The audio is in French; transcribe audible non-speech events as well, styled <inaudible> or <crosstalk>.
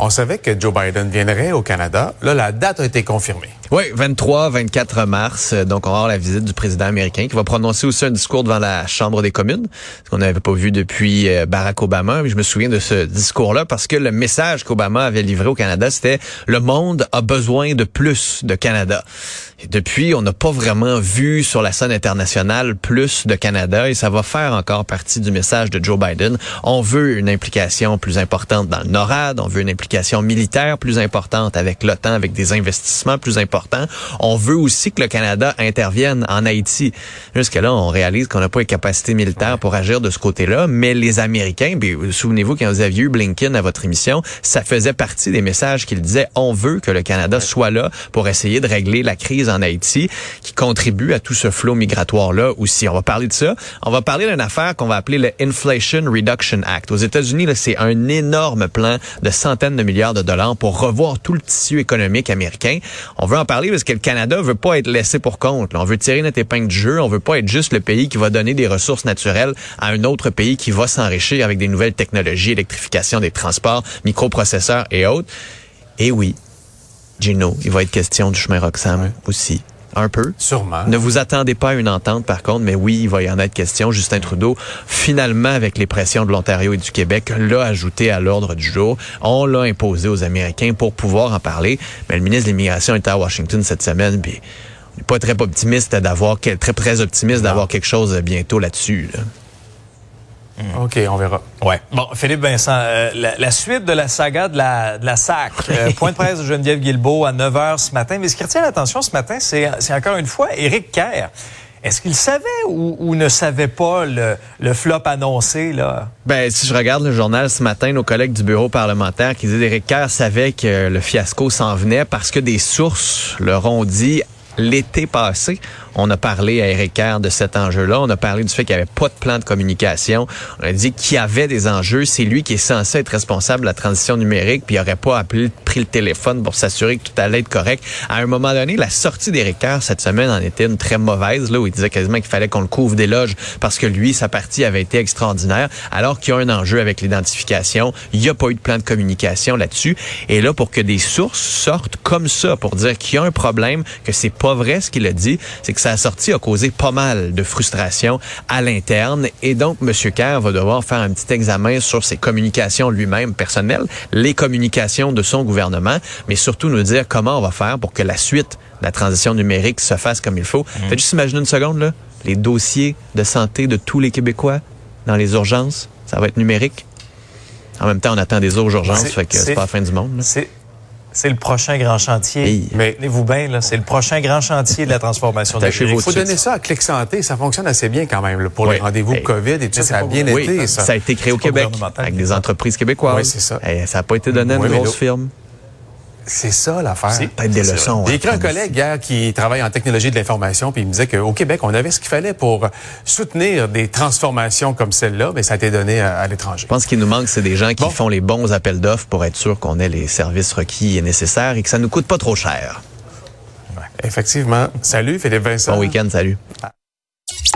On savait que Joe Biden viendrait au Canada. Là, la date a été confirmée. Oui, 23-24 mars. Donc, on va avoir la visite du président américain qui va prononcer aussi un discours devant la Chambre des communes, ce qu'on n'avait pas vu depuis euh, Barack Obama. Je me souviens de ce discours-là parce que le message qu'Obama avait livré au Canada, c'était « Le monde a besoin de plus de Canada ». Depuis, on n'a pas vraiment vu sur la scène internationale plus de Canada et ça va faire encore partie du message de Joe Biden. On veut une implication plus importante dans le NORAD, on veut une implication militaire plus importante avec l'OTAN, avec des investissements plus importants. On veut aussi que le Canada intervienne en Haïti. Jusque là, on réalise qu'on n'a pas les capacités militaires pour agir de ce côté-là, mais les Américains, souvenez-vous quand vous aviez eu Blinken à votre émission, ça faisait partie des messages qu'il disait on veut que le Canada soit là pour essayer de régler la crise en Haïti qui contribue à tout ce flot migratoire-là aussi. On va parler de ça. On va parler d'une affaire qu'on va appeler le Inflation Reduction Act. Aux États-Unis, c'est un énorme plan de centaines de milliards de dollars pour revoir tout le tissu économique américain. On veut en parler parce que le Canada veut pas être laissé pour compte. On veut tirer notre épingle du jeu. On veut pas être juste le pays qui va donner des ressources naturelles à un autre pays qui va s'enrichir avec des nouvelles technologies, électrification des transports, microprocesseurs et autres. Et oui, Gino, il va être question du chemin Roxham aussi. Un peu. Sûrement. Ne vous attendez pas à une entente, par contre, mais oui, il va y en être question. Justin Trudeau, finalement, avec les pressions de l'Ontario et du Québec, l'a ajouté à l'ordre du jour. On l'a imposé aux Américains pour pouvoir en parler. Mais le ministre de l'Immigration était à Washington cette semaine, puis on n'est pas très optimiste d'avoir, très, très optimiste d'avoir quelque chose bientôt là-dessus. là dessus Mm. OK, on verra. Ouais. Bon, Philippe Vincent, euh, la, suite de la saga de la, de la SAC. Euh, <laughs> point de presse de Geneviève Guilbeault à 9 h ce matin. Mais ce qui retient l'attention ce matin, c'est encore une fois Éric Kerr. Est-ce qu'il savait ou, ne savait pas le, le, flop annoncé là? Ben si je regarde le journal ce matin, nos collègues du bureau parlementaire qui disaient Éric Kerr savait que le fiasco s'en venait parce que des sources leur ont dit l'été passé on a parlé à Eric Kerr de cet enjeu-là. On a parlé du fait qu'il n'y avait pas de plan de communication. On a dit qu'il y avait des enjeux. C'est lui qui est censé être responsable de la transition numérique, puis il n'aurait pas appelé, pris le téléphone pour s'assurer que tout allait être correct. À un moment donné, la sortie d'Eric Kerr cette semaine en était une très mauvaise, là, où il disait quasiment qu'il fallait qu'on le couvre des loges parce que lui, sa partie avait été extraordinaire, alors qu'il y a un enjeu avec l'identification. Il n'y a pas eu de plan de communication là-dessus. Et là, pour que des sources sortent comme ça pour dire qu'il y a un problème, que c'est pas vrai ce qu'il a dit, c'est ça sa sortie a causé pas mal de frustration à l'interne et donc M. Kerr va devoir faire un petit examen sur ses communications lui-même personnelles, les communications de son gouvernement, mais surtout nous dire comment on va faire pour que la suite de la transition numérique se fasse comme il faut. Mmh. Faites juste imaginer une seconde là, les dossiers de santé de tous les Québécois dans les urgences, ça va être numérique. En même temps, on attend des autres urgences, fait que c'est pas la fin du monde. C'est le prochain grand chantier. Mais vous bien, là, c'est le prochain grand chantier de la transformation de Il faut donner ça à Clic Santé. Ça fonctionne assez bien quand même pour les rendez-vous COVID et tout ça. Ça a bien été. Ça. ça. a été créé au Québec avec des entreprises québécoises. Oui, c'est ça. ça n'a pas été donné à une grosse firme. C'est ça l'affaire. C'est peut-être des leçons. J'ai écrit un collègue hier qui travaille en technologie de l'information, puis il me disait qu'au Québec, on avait ce qu'il fallait pour soutenir des transformations comme celle-là, mais ça a été donné à, l'étranger. Je pense qu'il nous manque, c'est des gens qui font les bons appels d'offres pour être sûr qu'on ait les services requis et nécessaires et que ça nous coûte pas trop cher. Effectivement. Salut, Philippe Vincent. Bon week-end, salut.